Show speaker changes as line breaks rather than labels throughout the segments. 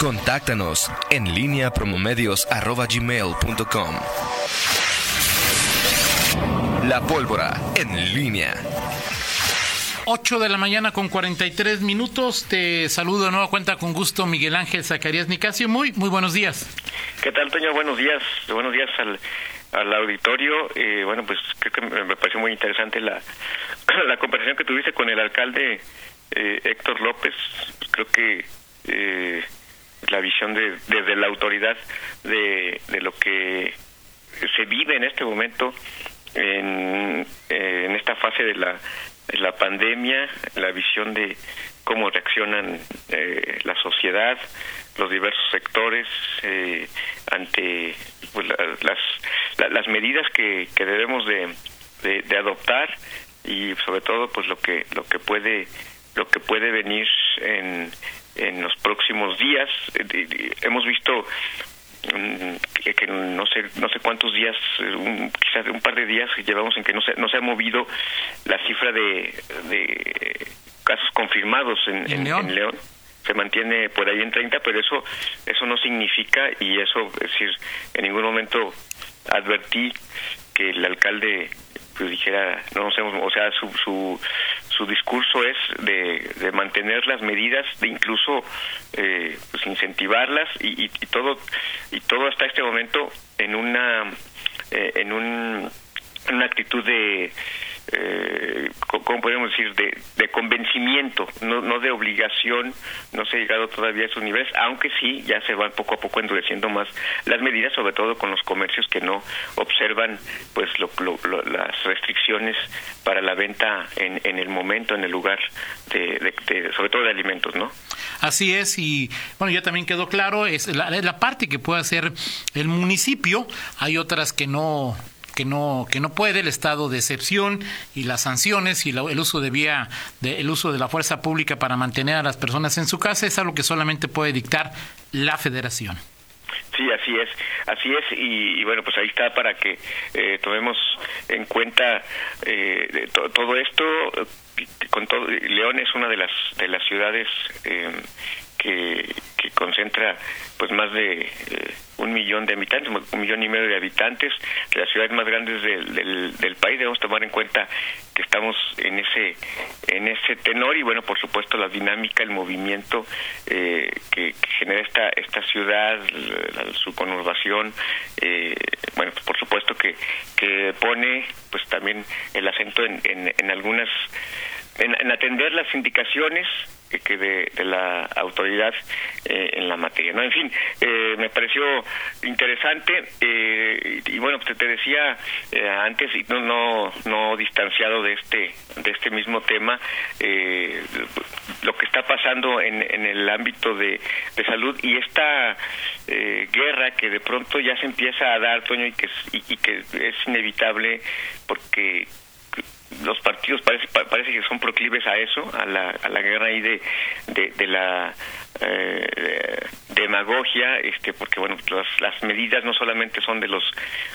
Contáctanos en línea promomedios.com. La pólvora en línea.
8 de la mañana con 43 minutos. Te saludo de nueva cuenta con gusto Miguel Ángel Zacarías Nicasio. Muy, muy buenos días.
¿Qué tal, Toño? Buenos días. Buenos días al, al auditorio. Eh, bueno, pues creo que me pareció muy interesante la, la conversación que tuviste con el alcalde eh, Héctor López. Creo que eh, la visión de, desde la autoridad de, de lo que se vive en este momento en, en esta fase de la, de la pandemia, la visión de cómo reaccionan eh, la sociedad, los diversos sectores eh, ante pues, las, las medidas que, que debemos de, de, de, adoptar y sobre todo pues lo que lo que puede lo que puede venir en, en los próximos días hemos visto que, que, no sé no sé cuántos días un, quizás un par de días llevamos en que no se no se ha movido la cifra de, de casos confirmados en, en, León? en León se mantiene por ahí en 30 pero eso eso no significa y eso es decir en ningún momento advertí que el alcalde pues dijera no sé o sea su su su discurso es de, de mantener las medidas de incluso eh, pues incentivarlas y, y, y, todo y todo hasta este momento en una eh, en un en una actitud de eh, ¿cómo podemos decir? De, convencimiento, no, no de obligación, no se ha llegado todavía a esos niveles, aunque sí ya se van poco a poco endureciendo más las medidas, sobre todo con los comercios que no observan pues lo, las restricciones para la venta en, en, el momento, en el lugar, de, de, sobre todo de alimentos, ¿no?
Así es, y bueno, ya también quedó claro, es la parte que puede hacer el municipio, hay otras que no que no que no puede el estado de excepción y las sanciones y la, el uso de vía de, el uso de la fuerza pública para mantener a las personas en su casa es algo que solamente puede dictar la Federación.
Sí, así es, así es, y, bueno, pues ahí está para que eh, tomemos en cuenta eh, to, todo esto. Con todo, León es una de las de las ciudades eh, que, concentra pues más de eh, un millón de habitantes, un millón y medio de habitantes, de las ciudades más grandes del, del, del, país. Debemos tomar en cuenta que estamos en ese en ese tenor y bueno, por supuesto la dinámica, el movimiento eh, que, genera esta esta ciudad, su conurbación, eh, bueno, por supuesto que que pone pues también el acento en, en, en algunas en atender las indicaciones que de, de la autoridad eh, en la materia. ¿no? En fin, eh, me pareció interesante eh, y, y, bueno, pues te decía eh, antes y no, no no distanciado de este de este mismo tema eh, lo que está pasando en, en el ámbito de, de salud y esta eh, guerra que de pronto ya se empieza a dar, Toño, y que, y, y que es inevitable porque los partidos parece parece que son proclives a eso a la a la guerra ahí de de, de la eh, demagogia este porque bueno las, las medidas no solamente son de los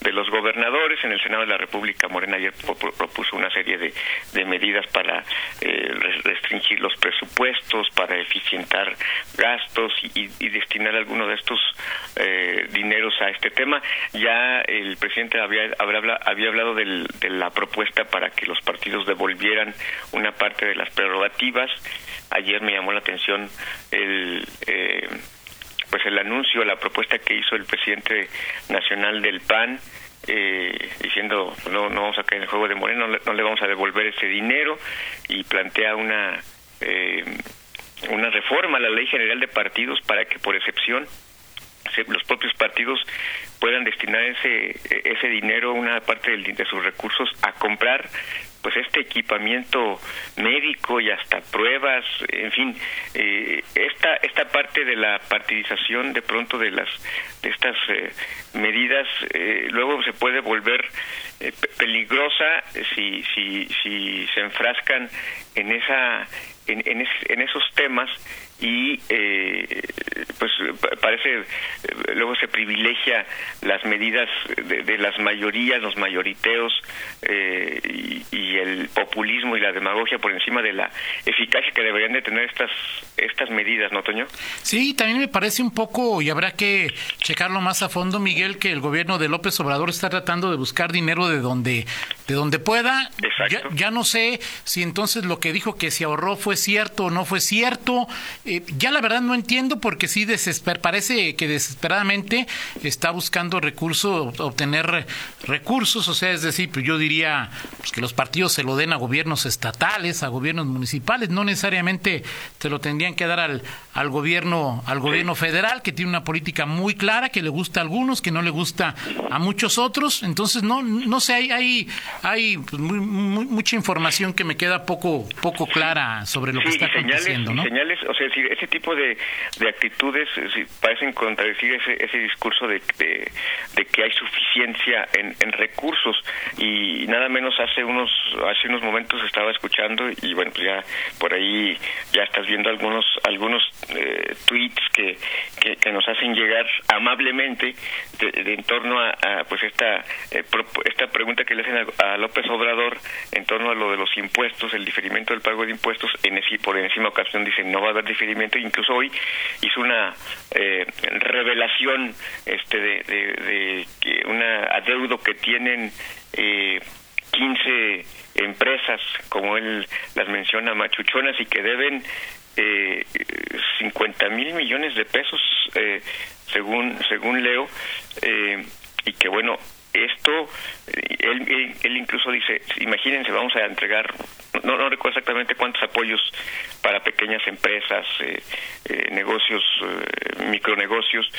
de los gobernadores en el senado de la república Morena ayer propuso una serie de, de medidas para eh, restringir los presupuestos para eficientar gastos y, y destinar algunos de estos eh, dineros a este tema. Ya el presidente había había, había hablado del, de la propuesta para que los partidos devolvieran una parte de las prerrogativas. Ayer me llamó la atención el eh, pues el anuncio, la propuesta que hizo el presidente nacional del PAN eh, diciendo no no vamos a caer en el juego de Moreno, no le, no le vamos a devolver ese dinero y plantea una eh, una reforma a la ley general de partidos para que por excepción se, los propios partidos puedan destinar ese ese dinero una parte del, de sus recursos a comprar pues este equipamiento médico y hasta pruebas, en fin, eh, esta esta parte de la partidización de pronto de las de estas eh, medidas eh, luego se puede volver eh, peligrosa si si si se enfrascan en esa en, en, es, en esos temas y eh, pues parece eh, luego se privilegia las medidas de, las mayorías, los mayoriteos eh, y, y, el populismo y la demagogia por encima de la eficacia que deberían de tener estas estas medidas, ¿no, Toño?
Sí, también me parece un poco y habrá que checarlo más a fondo, Miguel, que el gobierno de López Obrador está tratando de buscar dinero de donde de donde pueda. Ya, ya, no sé si entonces lo que dijo que se ahorró fue cierto o no fue cierto. Eh, ya la verdad no entiendo porque sí desesper parece que desesperadamente está buscando recursos, obtener recursos, o sea, es decir, pues yo diría pues que los partidos se lo den a gobiernos estatales, a gobiernos municipales, no necesariamente se lo tendrían que dar al, al gobierno al gobierno federal que tiene una política muy clara que le gusta a algunos, que no le gusta a muchos otros, entonces no no sé, hay hay, hay pues, mucha información que me queda poco poco clara sobre lo que está aconteciendo, ¿no?
Señales, o sea, ese tipo de, de actitudes eh, parecen contradecir ese, ese discurso de, de, que hay suficiencia en, en, recursos y nada menos hace unos hace unos momentos estaba escuchando y bueno pues ya por ahí ya estás viendo algunos algunos eh, tweets que, que, nos hacen llegar amablemente de, en torno a, pues esta eh, esta pregunta que le hacen a, López Obrador en torno a lo de los impuestos el diferimiento del pago de impuestos en por encima ocasión dicen no va a haber diferimiento incluso hoy hizo una eh, revelación este de, de, de, una adeudo que tienen eh, 15 empresas como él las menciona machuchonas y que deben eh, 50 mil millones de pesos eh, según según leo eh, y que bueno esto él, él, incluso dice imagínense vamos a entregar no, no recuerdo exactamente cuántos apoyos para pequeñas empresas eh, eh negocios eh, micronegocios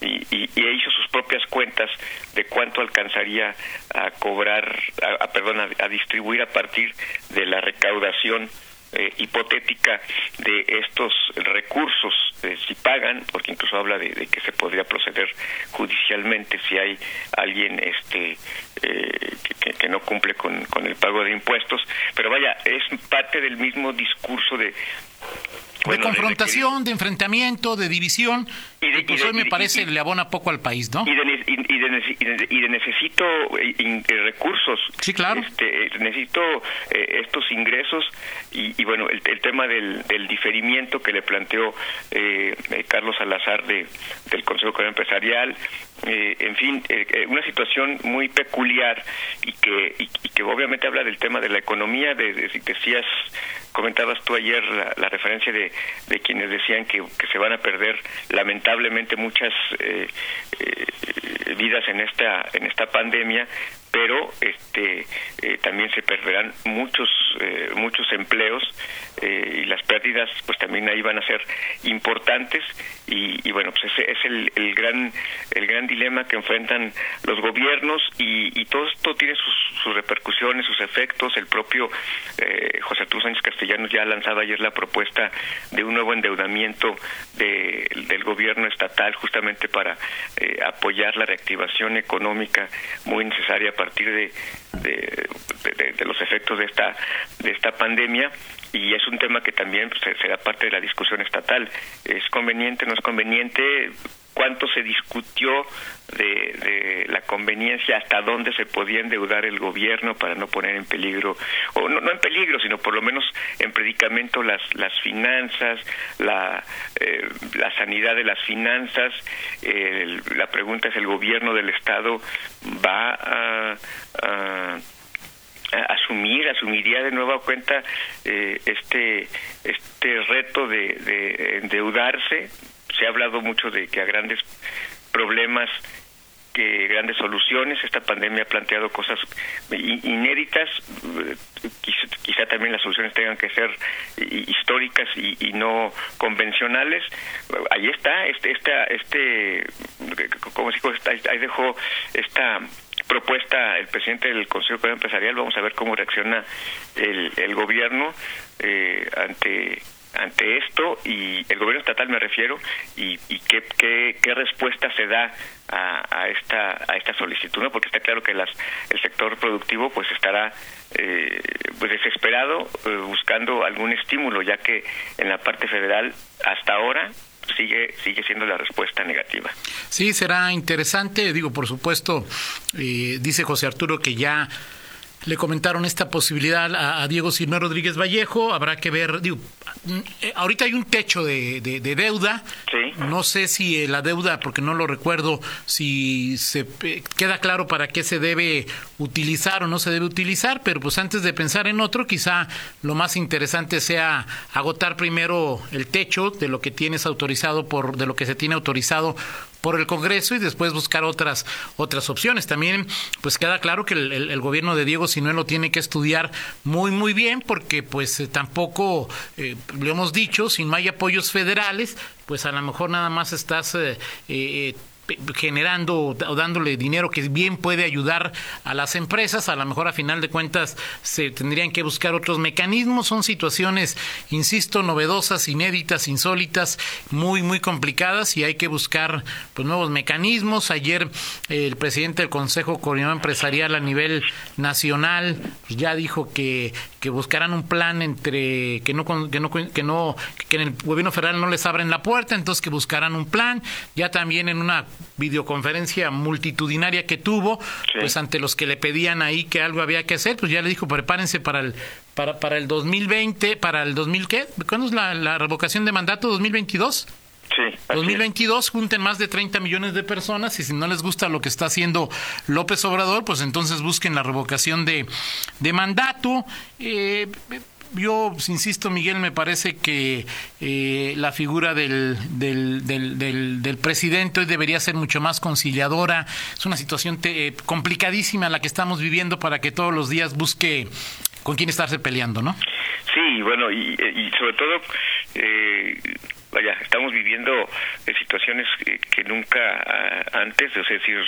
y, y, y, hizo sus propias cuentas de cuánto alcanzaría a cobrar a, a perdón a distribuir a partir de la recaudación eh, hipotética de estos recursos, si pagan, porque incluso habla de, que se podría proceder judicialmente si hay alguien este eh, que, que, no cumple con, con el pago de impuestos, pero vaya, es parte del mismo discurso de
de confrontación, de, enfrentamiamiento, de división, y de, pues hoy me parece le abona poco al país, ¿no?
Y de, y de necesito eh, recursos.
Sí, claro.
Este, eh, necesito eh, estos ingresos y, bueno, el, tema del, diferimiento que le planteó Carlos Salazar de, del Consejo Empresarial, en fin, una situación muy peculiar y que, y, que obviamente habla del tema de la economía, de, decías comentabas tú ayer la, referencia de, de, quienes decían que, que, se van a perder lamentablemente muchas eh, eh, vidas en esta en esta pandemia pero este eh, también se perderán muchos eh, muchos empleos eh, y las pérdidas pues también ahí van a ser importantes. Y, bueno pues ese es el, el, gran el gran dilema que enfrentan los gobiernos y, y todo esto tiene sus, sus, repercusiones sus efectos. El propio José Arturo Sánchez Castellanos ya ha lanzado ayer la propuesta de un nuevo endeudamiento de, del gobierno estatal justamente para apoyar la económica muy necesaria a partir de, de, los efectos de esta, de esta pandemia y es un tema que también pues, será parte de la discusión estatal. ¿Es conveniente, no es conveniente? ¿Cuánto se discutió de, la conveniencia, hasta dónde se podía endeudar el gobierno para no poner en peligro, o no, no en peligro, sino por lo menos en predicamento las, las finanzas, la, eh, la sanidad de las finanzas? la pregunta es, ¿el gobierno del Estado va a, a asumir, asumiría de nueva cuenta eh, este este reto de, de, endeudarse. Se ha hablado mucho de que a grandes problemas que grandes soluciones. Esta pandemia ha planteado cosas inéditas. Quizá, también las soluciones tengan que ser históricas y, no convencionales. Ahí está, este, esta, este, como digo, ahí dejó esta propuesta el presidente del Consejo Empresarial. Vamos a ver cómo reacciona el, el gobierno eh, ante ante esto y el gobierno estatal me refiero y, qué, qué, respuesta se da a, esta a esta solicitud porque está claro que las, el sector productivo pues estará eh, pues desesperado eh, buscando algún estímulo ya que en la parte federal hasta ahora sigue sigue siendo la respuesta negativa.
Sí, será interesante. Digo, por supuesto, eh, dice José Arturo que ya le comentaron esta posibilidad a, Diego Sino Rodríguez Vallejo. Habrá que ver, digo, eh, ahorita hay un techo de, de, deuda. No sé si eh, la deuda, porque no lo recuerdo, si se eh, queda claro para qué se debe utilizar o no se debe utilizar, pero pues antes de pensar en otro, quizá lo más interesante sea agotar primero el techo de lo que tienes autorizado por, de lo que se tiene autorizado por el Congreso y después buscar otras otras opciones. También pues queda claro que el, gobierno de Diego Sinué lo tiene que estudiar muy muy bien porque pues eh, tampoco eh, lo hemos dicho, si no hay apoyos federales, pues a lo mejor nada más estás eh, eh generando o dándole dinero que bien puede ayudar a las empresas, a lo mejor a final de cuentas se tendrían que buscar otros mecanismos, son situaciones, insisto, novedosas, inéditas, insólitas, muy, muy complicadas y hay que buscar pues, nuevos mecanismos. Ayer el presidente del Consejo Coordinador Empresarial a nivel nacional ya dijo que, que buscarán un plan entre que no, que no, que no, que en el gobierno federal no les abren la puerta, entonces que buscarán un plan, ya también en una videoconferencia multitudinaria que tuvo, pues ante los que le pedían ahí que algo había que hacer, pues ya le dijo, prepárense para el para para el 2020, para el 2000 ¿qué? ¿Cuándo es la, revocación de mandato 2022?
Sí,
2022 junten más de 30 millones de personas y si no les gusta lo que está haciendo López Obrador, pues entonces busquen la revocación de, de mandato. Eh, yo insisto, Miguel, me parece que eh, la figura del, del, del, del, presidente hoy debería ser mucho más conciliadora. Es una situación eh, complicadísima la que estamos viviendo para que todos los días busque con quién estarse peleando, ¿no?
Sí, bueno, y, sobre todo, eh, vaya, estamos viviendo situaciones que, nunca ah, antes, es decir,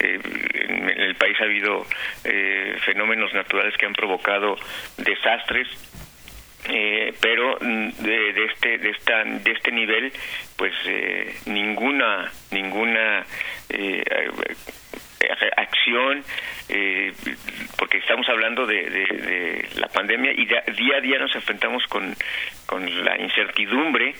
en el país ha habido fenómenos naturales que han provocado desastres eh, pero mm, de, este de esta de este nivel pues eh, ninguna ninguna eh, acción porque estamos hablando de, la pandemia y día a día nos enfrentamos con con la incertidumbre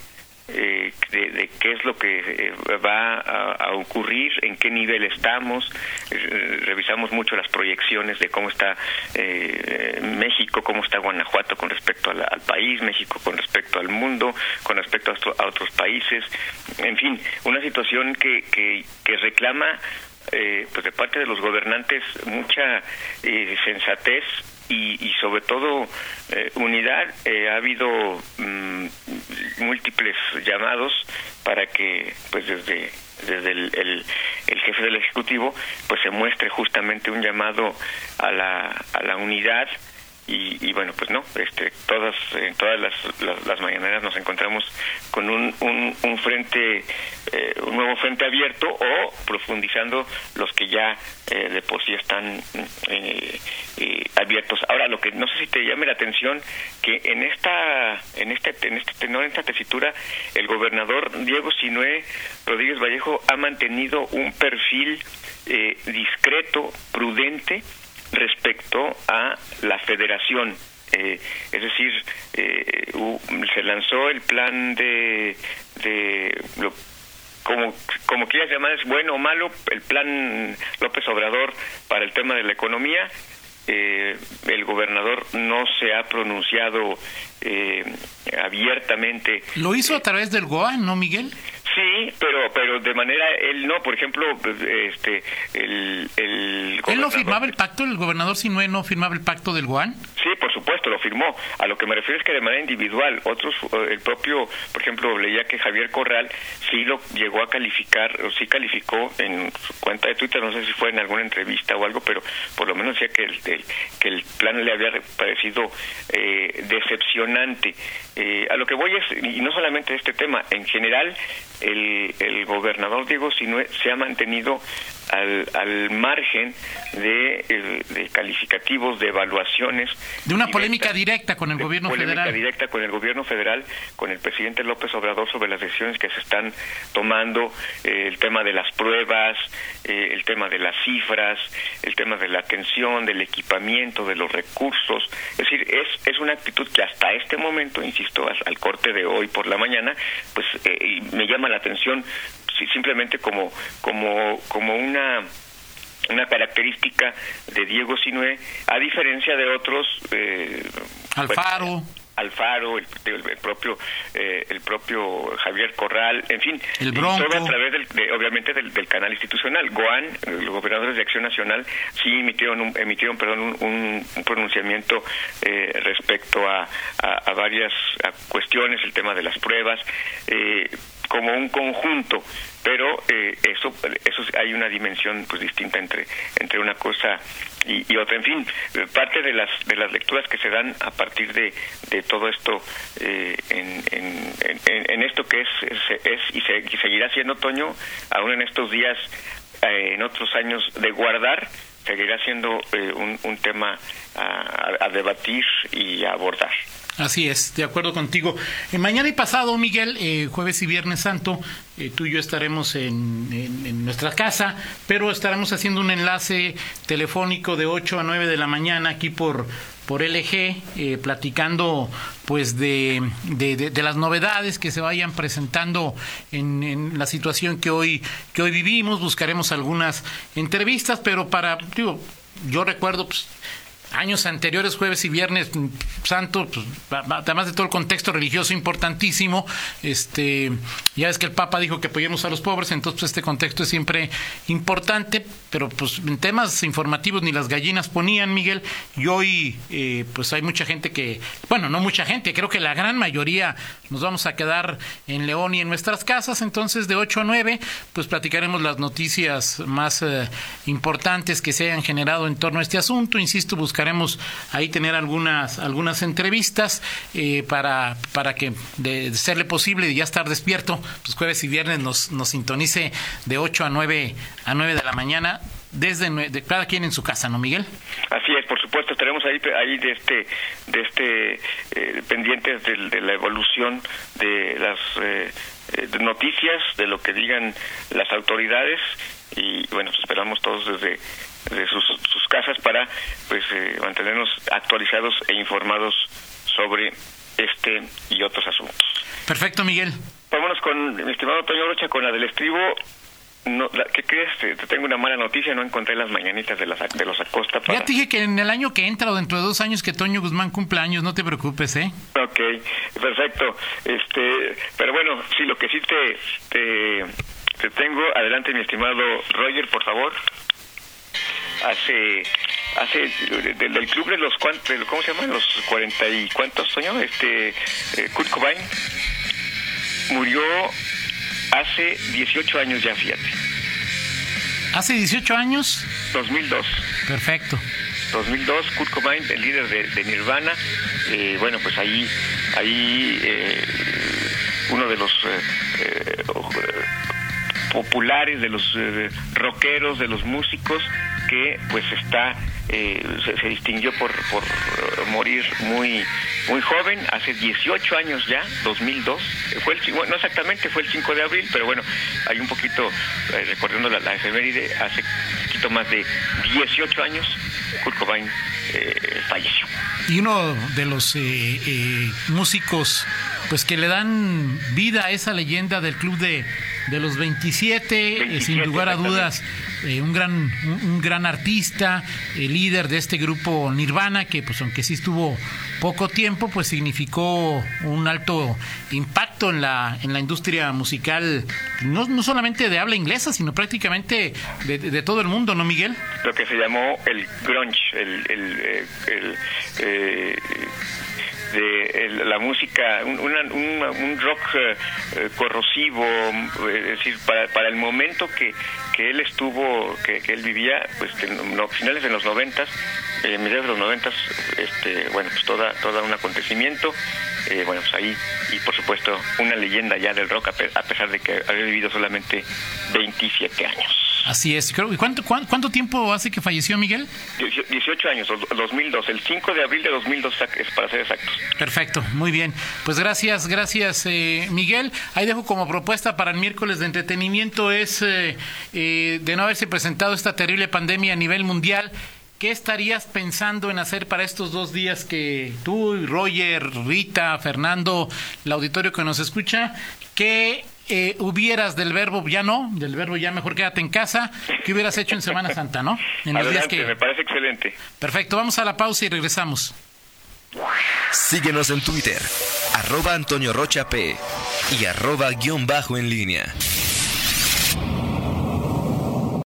eh, de, qué es lo que eh, va a, ocurrir, en qué nivel estamos. Eh, revisamos mucho las proyecciones de cómo está México, cómo está Guanajuato con respecto al, país, México con respecto al mundo, con respecto a, otros países. En fin, una situación que, que, que reclama pues de parte de los gobernantes mucha sensatez y, sobre todo eh, unidad. Eh, ha habido mm, múltiples llamados para que, pues desde desde el, el, el, jefe del ejecutivo, pues se muestre justamente un llamado a la, a la unidad y, bueno pues no este todas en todas las, las, mañaneras nos encontramos con un, un, frente eh, un nuevo frente abierto o profundizando los que ya eh, de por sí están eh, abiertos. Ahora lo que no sé si te llame la atención que en esta en este en este tenor en esta tesitura el gobernador Diego Sinué Rodríguez Vallejo ha mantenido un perfil discreto prudente respecto a la federación. Eh, es decir, eh, se lanzó el plan de, de como, como quieras llamar, es bueno o malo, el plan López Obrador para el tema de la economía. Eh, el gobernador no se ha pronunciado abiertamente.
Lo hizo a través del GOA, ¿no, Miguel?
Sí, pero pero de manera él no, por ejemplo, este el el
¿Él no firmaba el pacto el gobernador Sinue no firmaba el pacto del GUAN?
Sí, por supuesto, lo firmó. A lo que me refiero es que de manera individual, otros eh, el propio, por ejemplo, leía que Javier Corral sí lo llegó a calificar o sí calificó en su cuenta de Twitter, no sé si fue en alguna entrevista o algo, pero por lo menos decía que el, que el plan le había parecido eh, decepcionante. Eh, a lo que voy es y no solamente este tema, en general el, el gobernador Diego Sinue se ha mantenido al, al margen de, de, calificativos, de evaluaciones.
De una polémica directa con el gobierno
polémica
federal.
directa con el gobierno federal, con el presidente López Obrador sobre las decisiones que se están tomando, eh, el tema de las pruebas, eh, el tema de las cifras, el tema de la atención, del equipamiento, de los recursos. Es decir, es, es una actitud que hasta este momento, insisto, al corte de hoy por la mañana, pues eh, me llama la atención simplemente como, como, como una una característica de Diego Sinue, a diferencia de otros.
Eh, Alfaro.
Alfaro, el, propio eh, el propio Javier Corral, en fin,
el Bronco.
todo a través del, obviamente del, canal institucional. Goan, los gobernadores de Acción Nacional, sí emitieron un, emitieron perdón un, pronunciamiento eh, respecto a, a, varias cuestiones, el tema de las pruebas. Eh, como un conjunto pero eh, eso eso hay una dimensión pues distinta entre entre una cosa y, otra. En fin parte de las de las lecturas que se dan a partir de, de todo esto eh, en, en, esto que es es, y, seguirá siendo otoño aún en estos días eh, en otros años de guardar seguirá siendo un, un tema a debatir y a abordar
Así es, de acuerdo contigo. Eh, mañana y pasado, Miguel, eh, jueves y viernes santo, eh, tú y yo estaremos en, nuestra casa, pero estaremos haciendo un enlace telefónico de 8 a 9 de la mañana aquí por, por LG, platicando pues de, de, las novedades que se vayan presentando en, la situación que hoy, que hoy vivimos. Buscaremos algunas entrevistas, pero para, digo, yo recuerdo, pues, años anteriores, jueves y viernes santo, pues, además de todo el contexto religioso importantísimo, este, ya es que el Papa dijo que apoyemos a los pobres, entonces pues, este contexto es siempre importante, pero pues en temas informativos ni las gallinas ponían, Miguel, y hoy eh, pues hay mucha gente que, bueno, no mucha gente, creo que la gran mayoría nos vamos a quedar en León y en nuestras casas, entonces de 8 a 9, pues platicaremos las noticias más eh, importantes que se hayan generado en torno a este asunto, insisto, buscar buscaremos ahí tener algunas algunas entrevistas eh, para para que de, serle posible y ya estar despierto, pues jueves y viernes nos, nos sintonice de 8 a 9 a 9 de la mañana desde de cada quien en su casa, ¿no, Miguel?
Así es, por supuesto, estaremos ahí ahí de este de este eh, pendientes de, la evolución de las eh, noticias, de lo que digan las autoridades y bueno, esperamos todos desde de sus, sus casas para pues eh, mantenernos actualizados e informados sobre este y otros asuntos.
Perfecto, Miguel.
Vámonos con mi estimado Toño Rocha con la del estribo. No, ¿Qué crees? Te, tengo una mala noticia, no encontré las mañanitas de, las, de los Acosta.
Ya te dije que en el año que entra o dentro de dos años que Toño Guzmán cumple años, no te preocupes, ¿eh?
Ok, perfecto. Este, pero bueno, sí, lo que sí te, te, te tengo, adelante mi estimado Roger, por favor. Hace hace del, club de los cuantos cómo se llaman los cuarenta y cuántos años este eh, Kurt Cobain murió hace 18 años ya fíjate.
Hace 18 años
2002
perfecto.
2002 Kurt Cobain el líder de, Nirvana eh, bueno pues ahí ahí eh, uno de los populares de los rockeros de los músicos que pues está eh, se, distinguió por, por morir muy muy joven, hace 18 años ya, 2002, fue el, no exactamente, fue el 5 de abril, pero bueno, hay un poquito, eh, recordando la, efeméride, hace un poquito más de 18 años, Kurt Cobain eh, falleció.
Y uno de los músicos pues que le dan vida a esa leyenda del club de, de los 27, sin lugar a dudas eh, un gran un, gran artista, el líder de este grupo Nirvana, que pues aunque sí estuvo poco tiempo, pues significó un alto impacto en la en la industria musical, no, no solamente de habla inglesa, sino prácticamente de, todo el mundo, ¿no, Miguel?
Lo que se llamó el grunge, el, el, el, eh, de la música, un, un, rock eh, corrosivo, es decir, para, para el momento que, que él estuvo, que, él vivía, pues que no, finales de los noventas, eh, mediados de los noventas, este, bueno, pues toda, toda un acontecimiento. eh, bueno, pues ahí, y por supuesto, una leyenda ya del rock, a pesar de que había vivido solamente 27 años.
Así es. ¿Y cuánto, cuánto, tiempo hace que falleció Miguel?
18 años, 2002. El 5 de abril de 2002 es para ser exactos.
Perfecto, muy bien. Pues gracias, gracias eh, Miguel. Ahí dejo como propuesta para el miércoles de entretenimiento es eh, eh, de no haberse presentado esta terrible pandemia a nivel mundial. ¿Qué estarías pensando en hacer para estos dos días que tú, Roger, Rita, Fernando, el auditorio que nos escucha, qué eh, hubieras del verbo ya no, del verbo ya mejor quédate en casa, ¿qué hubieras hecho en Semana Santa, no?
En los días que... me parece excelente.
Perfecto, vamos a la pausa y regresamos.
Síguenos en Twitter, arroba Antonio Rocha P y arroba guion bajo en línea.